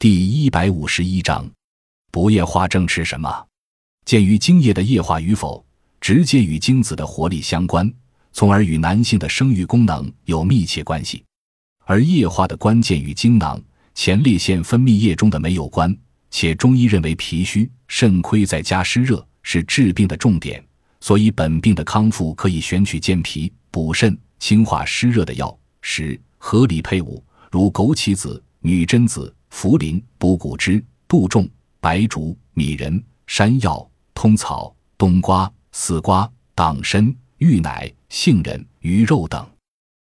第一百五十一章，不液化症是什么？鉴于精液的液化与否，直接与精子的活力相关，从而与男性的生育功能有密切关系。而液化的关键与精囊、前列腺分泌液中的酶有关，且中医认为脾虚、肾亏再加湿热是治病的重点，所以本病的康复可以选取健脾、补肾、清化湿热的药食，合理配伍，如枸杞子、女贞子。茯苓、补骨脂、杜仲、白术、米仁、山药、通草、冬瓜、丝瓜、党参、芋奶、杏仁、鱼肉等。